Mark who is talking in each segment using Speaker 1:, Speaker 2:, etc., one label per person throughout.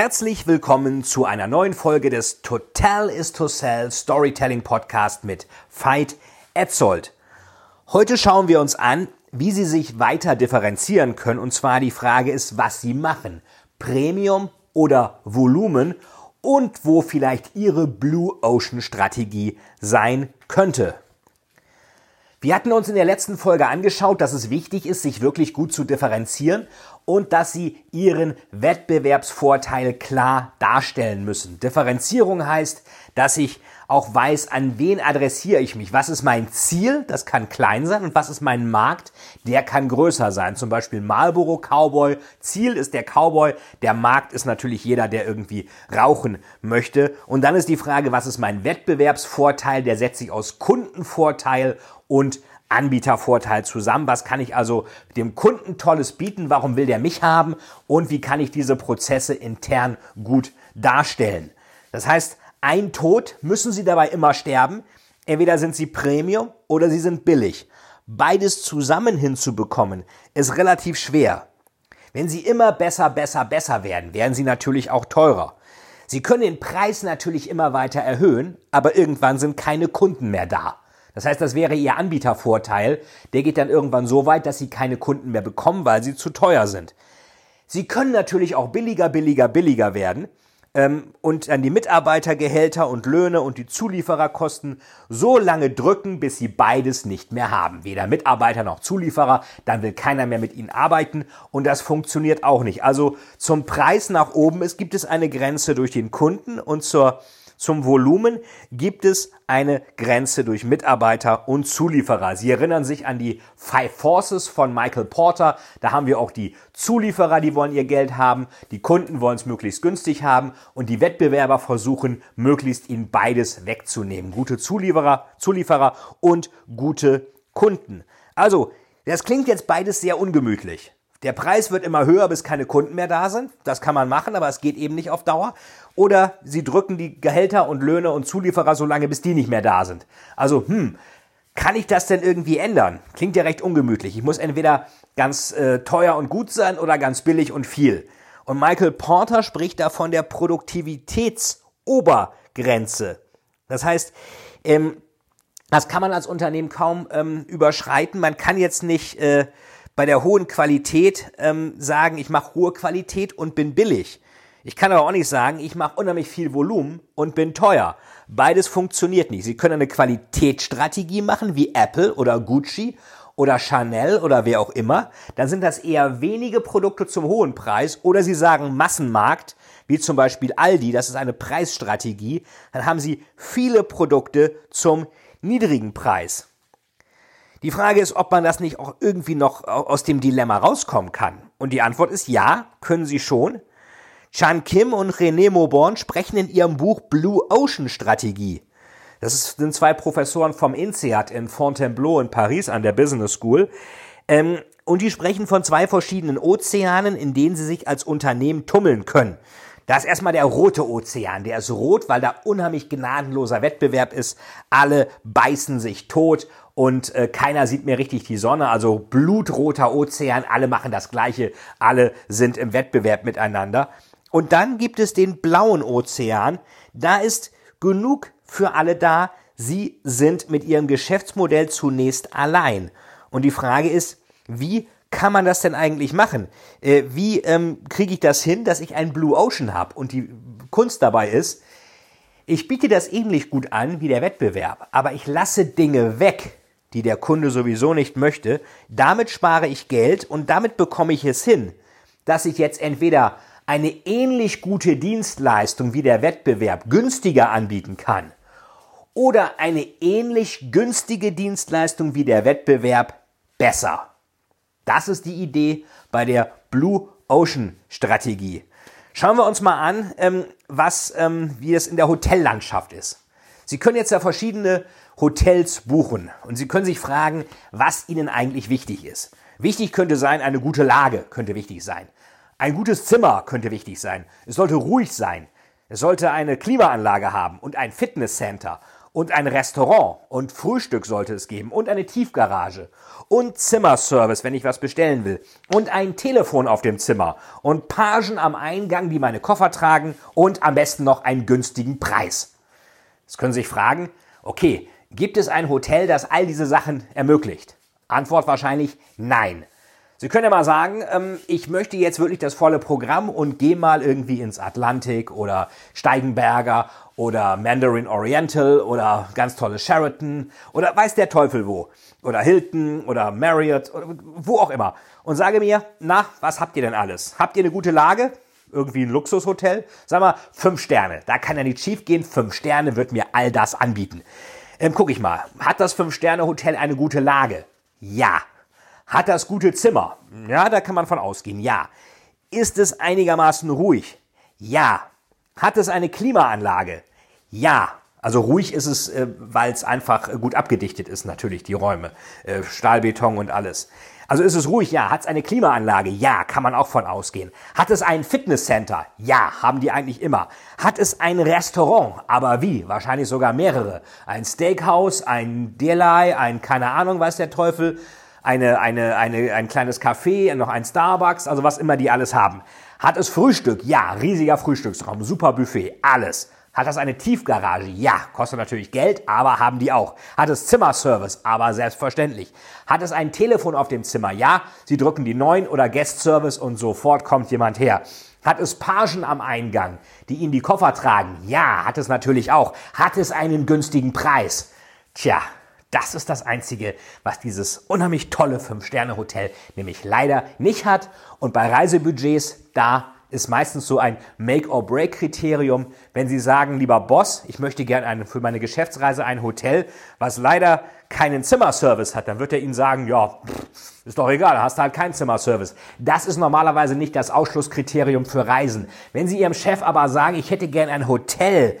Speaker 1: Herzlich willkommen zu einer neuen Folge des Total is to Sell Storytelling Podcast mit Veit Etzold. Heute schauen wir uns an, wie Sie sich weiter differenzieren können. Und zwar die Frage ist, was Sie machen. Premium oder Volumen und wo vielleicht Ihre Blue Ocean Strategie sein könnte. Wir hatten uns in der letzten Folge angeschaut, dass es wichtig ist, sich wirklich gut zu differenzieren und dass sie ihren Wettbewerbsvorteil klar darstellen müssen. Differenzierung heißt, dass ich auch weiß, an wen adressiere ich mich. Was ist mein Ziel? Das kann klein sein. Und was ist mein Markt? Der kann größer sein. Zum Beispiel Marlboro Cowboy. Ziel ist der Cowboy. Der Markt ist natürlich jeder, der irgendwie rauchen möchte. Und dann ist die Frage, was ist mein Wettbewerbsvorteil? Der setzt sich aus Kundenvorteil und Anbietervorteil zusammen. Was kann ich also dem Kunden Tolles bieten? Warum will der mich haben? Und wie kann ich diese Prozesse intern gut darstellen? Das heißt, ein Tod müssen Sie dabei immer sterben. Entweder sind Sie Premium oder Sie sind billig. Beides zusammen hinzubekommen ist relativ schwer. Wenn Sie immer besser, besser, besser werden, werden Sie natürlich auch teurer. Sie können den Preis natürlich immer weiter erhöhen, aber irgendwann sind keine Kunden mehr da. Das heißt, das wäre ihr Anbietervorteil. Der geht dann irgendwann so weit, dass sie keine Kunden mehr bekommen, weil sie zu teuer sind. Sie können natürlich auch billiger, billiger, billiger werden ähm, und an die Mitarbeitergehälter und Löhne und die Zuliefererkosten so lange drücken, bis sie beides nicht mehr haben. Weder Mitarbeiter noch Zulieferer, dann will keiner mehr mit ihnen arbeiten und das funktioniert auch nicht. Also zum Preis nach oben es gibt es eine Grenze durch den Kunden und zur zum Volumen gibt es eine Grenze durch Mitarbeiter und Zulieferer. Sie erinnern sich an die Five Forces von Michael Porter. Da haben wir auch die Zulieferer, die wollen ihr Geld haben, die Kunden wollen es möglichst günstig haben und die Wettbewerber versuchen möglichst ihnen beides wegzunehmen. Gute Zulieferer, Zulieferer und gute Kunden. Also, das klingt jetzt beides sehr ungemütlich. Der Preis wird immer höher, bis keine Kunden mehr da sind. Das kann man machen, aber es geht eben nicht auf Dauer. Oder sie drücken die Gehälter und Löhne und Zulieferer so lange, bis die nicht mehr da sind. Also, hm, kann ich das denn irgendwie ändern? Klingt ja recht ungemütlich. Ich muss entweder ganz äh, teuer und gut sein oder ganz billig und viel. Und Michael Porter spricht da von der Produktivitätsobergrenze. Das heißt, ähm, das kann man als Unternehmen kaum ähm, überschreiten. Man kann jetzt nicht äh, bei der hohen Qualität ähm, sagen, ich mache hohe Qualität und bin billig. Ich kann aber auch nicht sagen, ich mache unheimlich viel Volumen und bin teuer. Beides funktioniert nicht. Sie können eine Qualitätsstrategie machen wie Apple oder Gucci oder Chanel oder wer auch immer. Dann sind das eher wenige Produkte zum hohen Preis oder Sie sagen Massenmarkt, wie zum Beispiel Aldi, das ist eine Preisstrategie. Dann haben Sie viele Produkte zum niedrigen Preis. Die Frage ist, ob man das nicht auch irgendwie noch aus dem Dilemma rauskommen kann. Und die Antwort ist ja, können sie schon. Chan Kim und René Mauborn sprechen in ihrem Buch Blue Ocean Strategie. Das sind zwei Professoren vom INSEAD in Fontainebleau in Paris an der Business School. Ähm, und die sprechen von zwei verschiedenen Ozeanen, in denen sie sich als Unternehmen tummeln können. Da ist erstmal der rote Ozean. Der ist rot, weil da unheimlich gnadenloser Wettbewerb ist. Alle beißen sich tot und äh, keiner sieht mehr richtig die Sonne. Also blutroter Ozean. Alle machen das Gleiche. Alle sind im Wettbewerb miteinander. Und dann gibt es den blauen Ozean. Da ist genug für alle da. Sie sind mit ihrem Geschäftsmodell zunächst allein. Und die Frage ist, wie kann man das denn eigentlich machen? Äh, wie ähm, kriege ich das hin, dass ich einen Blue Ocean habe? Und die Kunst dabei ist, ich biete das ähnlich gut an wie der Wettbewerb, aber ich lasse Dinge weg, die der Kunde sowieso nicht möchte. Damit spare ich Geld und damit bekomme ich es hin, dass ich jetzt entweder eine ähnlich gute Dienstleistung wie der Wettbewerb günstiger anbieten kann oder eine ähnlich günstige Dienstleistung wie der Wettbewerb besser. Das ist die Idee bei der Blue Ocean Strategie. Schauen wir uns mal an, ähm, was, ähm, wie es in der Hotellandschaft ist. Sie können jetzt ja verschiedene Hotels buchen und Sie können sich fragen, was Ihnen eigentlich wichtig ist. Wichtig könnte sein, eine gute Lage könnte wichtig sein. Ein gutes Zimmer könnte wichtig sein. Es sollte ruhig sein. Es sollte eine Klimaanlage haben und ein Fitnesscenter und ein Restaurant und Frühstück sollte es geben und eine Tiefgarage und Zimmerservice, wenn ich was bestellen will und ein Telefon auf dem Zimmer und Pagen am Eingang, die meine Koffer tragen und am besten noch einen günstigen Preis. Jetzt können Sie sich fragen, okay, gibt es ein Hotel, das all diese Sachen ermöglicht? Antwort wahrscheinlich nein. Sie können ja mal sagen, ähm, ich möchte jetzt wirklich das volle Programm und gehe mal irgendwie ins Atlantik oder Steigenberger oder Mandarin Oriental oder ganz tolle Sheraton oder weiß der Teufel wo oder Hilton oder Marriott oder wo auch immer und sage mir, na, was habt ihr denn alles? Habt ihr eine gute Lage? Irgendwie ein Luxushotel? Sag mal, fünf Sterne. Da kann ja nicht schief gehen. Fünf Sterne wird mir all das anbieten. Ähm, guck ich mal. Hat das Fünf-Sterne-Hotel eine gute Lage? Ja. Hat das gute Zimmer? Ja, da kann man von ausgehen. Ja. Ist es einigermaßen ruhig? Ja. Hat es eine Klimaanlage? Ja. Also ruhig ist es, äh, weil es einfach gut abgedichtet ist, natürlich, die Räume. Äh, Stahlbeton und alles. Also ist es ruhig? Ja. Hat es eine Klimaanlage? Ja, kann man auch von ausgehen. Hat es ein Fitnesscenter? Ja, haben die eigentlich immer. Hat es ein Restaurant? Aber wie? Wahrscheinlich sogar mehrere. Ein Steakhouse, ein Delay, ein keine Ahnung, weiß der Teufel, eine, eine, eine, ein kleines Café, noch ein Starbucks, also was immer die alles haben. Hat es Frühstück? Ja, riesiger Frühstücksraum, super Buffet, alles. Hat das eine Tiefgarage? Ja, kostet natürlich Geld, aber haben die auch. Hat es Zimmerservice? Aber selbstverständlich. Hat es ein Telefon auf dem Zimmer? Ja, Sie drücken die 9 oder Guest Service und sofort kommt jemand her. Hat es Pagen am Eingang, die Ihnen die Koffer tragen? Ja, hat es natürlich auch. Hat es einen günstigen Preis? Tja, das ist das Einzige, was dieses unheimlich tolle 5-Sterne-Hotel nämlich leider nicht hat. Und bei Reisebudgets, da ist meistens so ein Make-or-Break-Kriterium. Wenn Sie sagen, lieber Boss, ich möchte gerne für meine Geschäftsreise ein Hotel, was leider keinen Zimmerservice hat, dann wird er Ihnen sagen, ja, ist doch egal, hast du halt keinen Zimmerservice. Das ist normalerweise nicht das Ausschlusskriterium für Reisen. Wenn Sie Ihrem Chef aber sagen, ich hätte gern ein Hotel,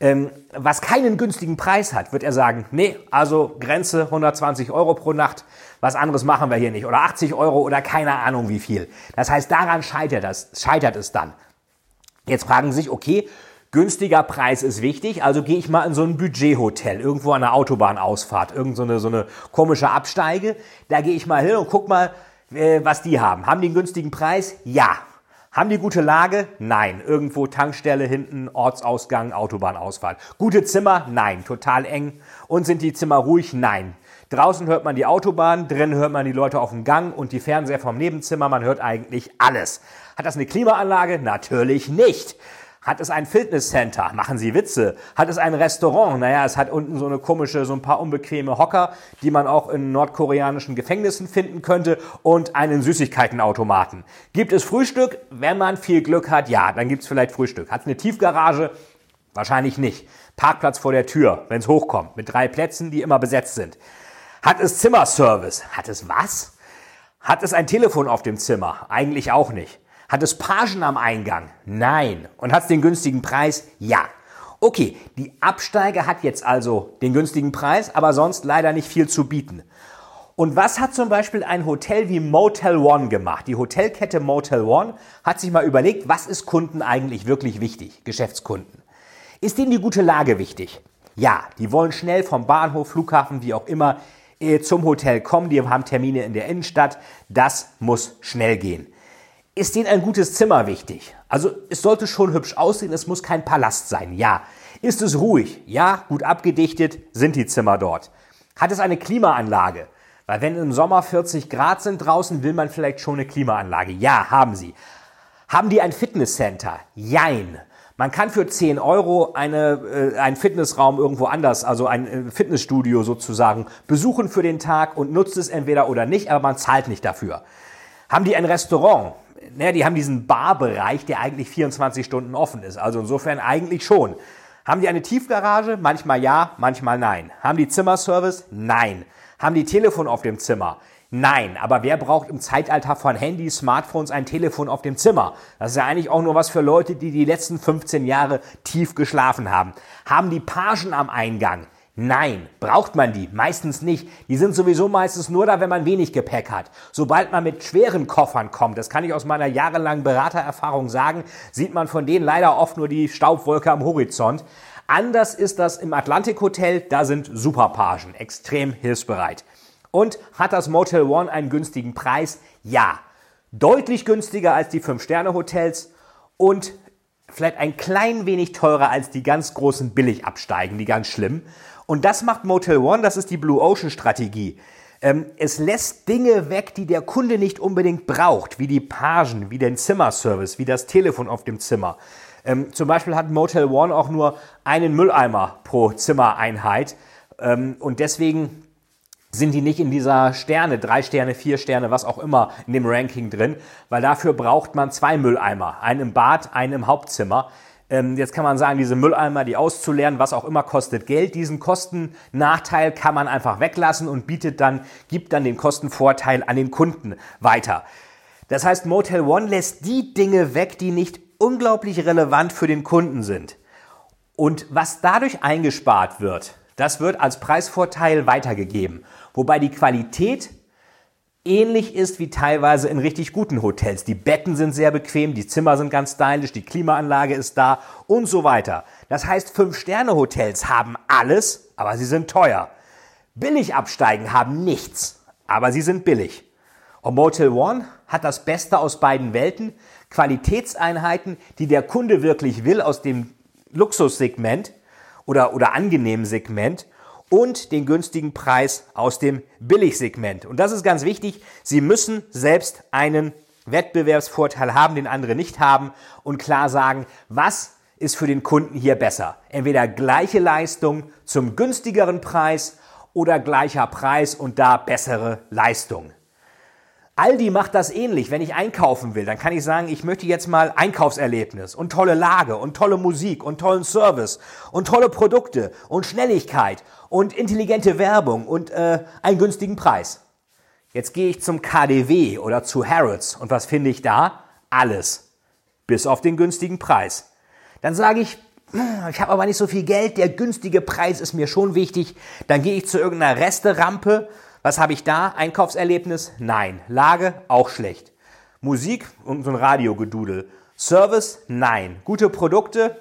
Speaker 1: ähm, was keinen günstigen Preis hat, wird er sagen, nee, also Grenze 120 Euro pro Nacht, was anderes machen wir hier nicht. Oder 80 Euro oder keine Ahnung wie viel. Das heißt, daran scheitert, das, scheitert es dann. Jetzt fragen Sie sich, okay, günstiger Preis ist wichtig, also gehe ich mal in so ein Budgethotel, irgendwo an der Autobahnausfahrt, irgend so eine, so eine komische Absteige. Da gehe ich mal hin und guck mal, äh, was die haben. Haben die einen günstigen Preis? Ja. Haben die gute Lage? Nein. Irgendwo Tankstelle hinten, Ortsausgang, Autobahnausfahrt. Gute Zimmer? Nein. Total eng. Und sind die Zimmer ruhig? Nein. Draußen hört man die Autobahn, drinnen hört man die Leute auf dem Gang und die Fernseher vom Nebenzimmer. Man hört eigentlich alles. Hat das eine Klimaanlage? Natürlich nicht. Hat es ein Fitnesscenter? Machen Sie Witze. Hat es ein Restaurant? Naja, es hat unten so eine komische, so ein paar unbequeme Hocker, die man auch in nordkoreanischen Gefängnissen finden könnte und einen Süßigkeitenautomaten. Gibt es Frühstück? Wenn man viel Glück hat, ja, dann gibt es vielleicht Frühstück. Hat es eine Tiefgarage? Wahrscheinlich nicht. Parkplatz vor der Tür, wenn es hochkommt, mit drei Plätzen, die immer besetzt sind. Hat es Zimmerservice? Hat es was? Hat es ein Telefon auf dem Zimmer? Eigentlich auch nicht. Hat es Pagen am Eingang? Nein. Und hat es den günstigen Preis? Ja. Okay, die Absteige hat jetzt also den günstigen Preis, aber sonst leider nicht viel zu bieten. Und was hat zum Beispiel ein Hotel wie Motel One gemacht? Die Hotelkette Motel One hat sich mal überlegt, was ist Kunden eigentlich wirklich wichtig, Geschäftskunden. Ist ihnen die gute Lage wichtig? Ja, die wollen schnell vom Bahnhof, Flughafen, wie auch immer, zum Hotel kommen. Die haben Termine in der Innenstadt. Das muss schnell gehen ist denen ein gutes Zimmer wichtig. Also es sollte schon hübsch aussehen, es muss kein Palast sein, ja. Ist es ruhig? Ja, gut abgedichtet sind die Zimmer dort. Hat es eine Klimaanlage? Weil wenn im Sommer 40 Grad sind draußen, will man vielleicht schon eine Klimaanlage. Ja, haben sie. Haben die ein Fitnesscenter? Jein. Man kann für 10 Euro eine, äh, einen Fitnessraum irgendwo anders, also ein äh, Fitnessstudio sozusagen, besuchen für den Tag und nutzt es entweder oder nicht, aber man zahlt nicht dafür. Haben die ein Restaurant? naja, die haben diesen Barbereich, der eigentlich 24 Stunden offen ist. Also insofern eigentlich schon. Haben die eine Tiefgarage? Manchmal ja, manchmal nein. Haben die Zimmerservice? Nein. Haben die Telefon auf dem Zimmer? Nein, aber wer braucht im Zeitalter von Handys, Smartphones ein Telefon auf dem Zimmer? Das ist ja eigentlich auch nur was für Leute, die die letzten 15 Jahre tief geschlafen haben. Haben die Pagen am Eingang? Nein, braucht man die? Meistens nicht. Die sind sowieso meistens nur da, wenn man wenig Gepäck hat. Sobald man mit schweren Koffern kommt, das kann ich aus meiner jahrelangen Beratererfahrung sagen, sieht man von denen leider oft nur die Staubwolke am Horizont. Anders ist das im Atlantic Hotel, da sind Superpagen, extrem hilfsbereit. Und hat das Motel One einen günstigen Preis? Ja. Deutlich günstiger als die 5-Sterne-Hotels und vielleicht ein klein wenig teurer als die ganz großen Billigabsteigen, die ganz schlimm. Und das macht Motel One, das ist die Blue Ocean Strategie. Ähm, es lässt Dinge weg, die der Kunde nicht unbedingt braucht, wie die Pagen, wie den Zimmerservice, wie das Telefon auf dem Zimmer. Ähm, zum Beispiel hat Motel One auch nur einen Mülleimer pro Zimmereinheit. Ähm, und deswegen sind die nicht in dieser Sterne, drei Sterne, vier Sterne, was auch immer in dem Ranking drin, weil dafür braucht man zwei Mülleimer, einen im Bad, einen im Hauptzimmer. Ähm, jetzt kann man sagen, diese Mülleimer, die auszuleeren, was auch immer, kostet Geld. Diesen Kostennachteil kann man einfach weglassen und bietet dann, gibt dann den Kostenvorteil an den Kunden weiter. Das heißt, Motel One lässt die Dinge weg, die nicht unglaublich relevant für den Kunden sind. Und was dadurch eingespart wird, das wird als Preisvorteil weitergegeben. Wobei die Qualität ähnlich ist wie teilweise in richtig guten Hotels. Die Betten sind sehr bequem, die Zimmer sind ganz stylisch, die Klimaanlage ist da und so weiter. Das heißt, Fünf-Sterne-Hotels haben alles, aber sie sind teuer. Billigabsteigen haben nichts, aber sie sind billig. Und Motel One hat das Beste aus beiden Welten, Qualitätseinheiten, die der Kunde wirklich will aus dem Luxussegment oder, oder angenehmen Segment und den günstigen Preis aus dem Billigsegment. Und das ist ganz wichtig. Sie müssen selbst einen Wettbewerbsvorteil haben, den andere nicht haben und klar sagen, was ist für den Kunden hier besser. Entweder gleiche Leistung zum günstigeren Preis oder gleicher Preis und da bessere Leistung. Aldi macht das ähnlich. Wenn ich einkaufen will, dann kann ich sagen, ich möchte jetzt mal Einkaufserlebnis und tolle Lage und tolle Musik und tollen Service und tolle Produkte und Schnelligkeit und intelligente Werbung und äh, einen günstigen Preis. Jetzt gehe ich zum KDW oder zu Harrods und was finde ich da? Alles. Bis auf den günstigen Preis. Dann sage ich, ich habe aber nicht so viel Geld, der günstige Preis ist mir schon wichtig. Dann gehe ich zu irgendeiner Resterampe was habe ich da? Einkaufserlebnis? Nein. Lage? Auch schlecht. Musik und so ein Radiogedudel. Service? Nein. Gute Produkte?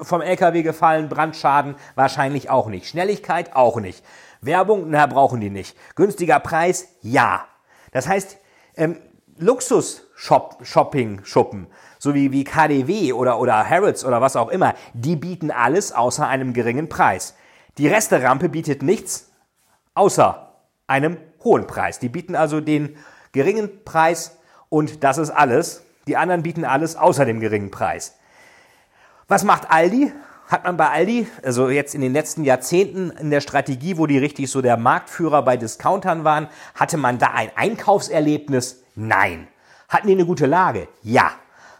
Speaker 1: Vom LKW gefallen, Brandschaden? Wahrscheinlich auch nicht. Schnelligkeit? Auch nicht. Werbung? Na, brauchen die nicht. Günstiger Preis? Ja. Das heißt, ähm, Luxus-Shopping-Schuppen, so wie, wie KDW oder, oder Harrods oder was auch immer, die bieten alles außer einem geringen Preis. Die Resterampe bietet nichts außer einem hohen Preis. Die bieten also den geringen Preis und das ist alles. Die anderen bieten alles außer dem geringen Preis. Was macht Aldi? Hat man bei Aldi, also jetzt in den letzten Jahrzehnten in der Strategie, wo die richtig so der Marktführer bei Discountern waren, hatte man da ein Einkaufserlebnis? Nein. Hatten die eine gute Lage? Ja.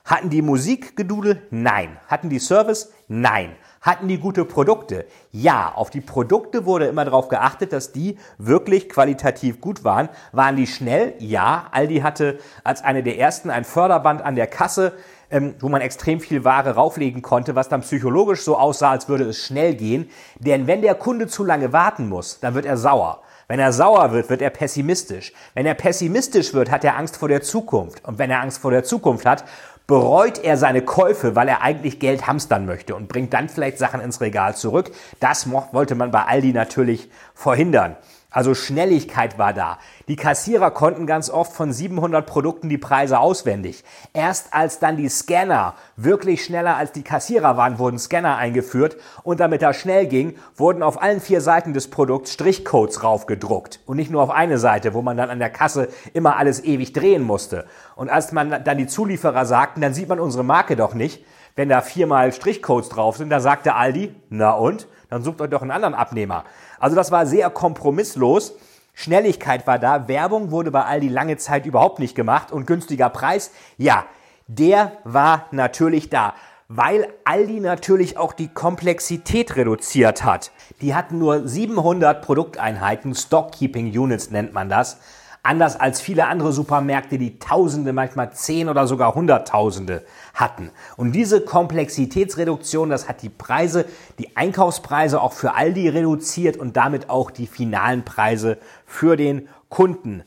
Speaker 1: Hatten die Musikgedudel? Nein. Hatten die Service? Nein. Hatten die gute Produkte? Ja, auf die Produkte wurde immer darauf geachtet, dass die wirklich qualitativ gut waren. Waren die schnell? Ja. Aldi hatte als eine der ersten ein Förderband an der Kasse, ähm, wo man extrem viel Ware rauflegen konnte, was dann psychologisch so aussah, als würde es schnell gehen. Denn wenn der Kunde zu lange warten muss, dann wird er sauer. Wenn er sauer wird, wird er pessimistisch. Wenn er pessimistisch wird, hat er Angst vor der Zukunft. Und wenn er Angst vor der Zukunft hat, bereut er seine Käufe, weil er eigentlich Geld hamstern möchte und bringt dann vielleicht Sachen ins Regal zurück. Das wollte man bei Aldi natürlich verhindern. Also Schnelligkeit war da. Die Kassierer konnten ganz oft von 700 Produkten die Preise auswendig. Erst als dann die Scanner wirklich schneller als die Kassierer waren, wurden Scanner eingeführt und damit das schnell ging, wurden auf allen vier Seiten des Produkts Strichcodes raufgedruckt und nicht nur auf eine Seite, wo man dann an der Kasse immer alles ewig drehen musste. Und als man dann die Zulieferer sagten, dann sieht man unsere Marke doch nicht, wenn da viermal Strichcodes drauf sind, dann sagte Aldi, na und? Dann sucht euch doch einen anderen Abnehmer. Also das war sehr kompromisslos. Schnelligkeit war da, Werbung wurde bei Aldi lange Zeit überhaupt nicht gemacht und günstiger Preis, ja, der war natürlich da, weil Aldi natürlich auch die Komplexität reduziert hat. Die hatten nur 700 Produkteinheiten, Stockkeeping Units nennt man das. Anders als viele andere Supermärkte, die Tausende, manchmal Zehn oder sogar Hunderttausende hatten. Und diese Komplexitätsreduktion, das hat die Preise, die Einkaufspreise auch für Aldi reduziert und damit auch die finalen Preise für den Kunden.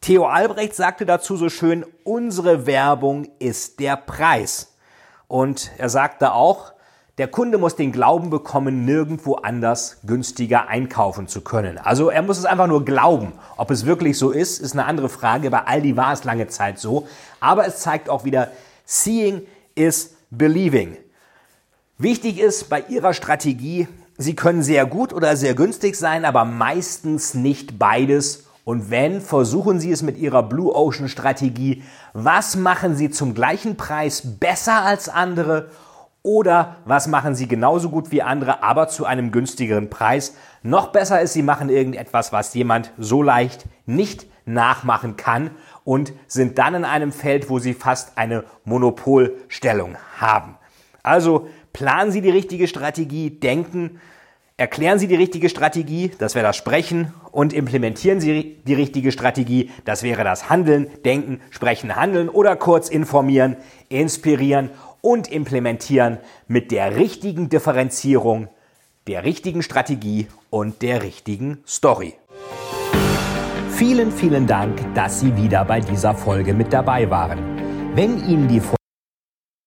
Speaker 1: Theo Albrecht sagte dazu so schön, unsere Werbung ist der Preis. Und er sagte auch, der Kunde muss den Glauben bekommen, nirgendwo anders günstiger einkaufen zu können. Also er muss es einfach nur glauben. Ob es wirklich so ist, ist eine andere Frage. Bei Aldi war es lange Zeit so. Aber es zeigt auch wieder, seeing is believing. Wichtig ist bei Ihrer Strategie, Sie können sehr gut oder sehr günstig sein, aber meistens nicht beides. Und wenn, versuchen Sie es mit Ihrer Blue Ocean Strategie. Was machen Sie zum gleichen Preis besser als andere? Oder was machen sie genauso gut wie andere, aber zu einem günstigeren Preis? Noch besser ist, sie machen irgendetwas, was jemand so leicht nicht nachmachen kann und sind dann in einem Feld, wo sie fast eine Monopolstellung haben. Also planen Sie die richtige Strategie, denken, erklären Sie die richtige Strategie, das wäre das Sprechen, und implementieren Sie die richtige Strategie, das wäre das Handeln, Denken, Sprechen, Handeln oder kurz informieren, inspirieren und implementieren mit der richtigen Differenzierung, der richtigen Strategie und der richtigen Story. Vielen, vielen Dank, dass Sie wieder bei dieser Folge mit dabei waren. Wenn Ihnen die Folge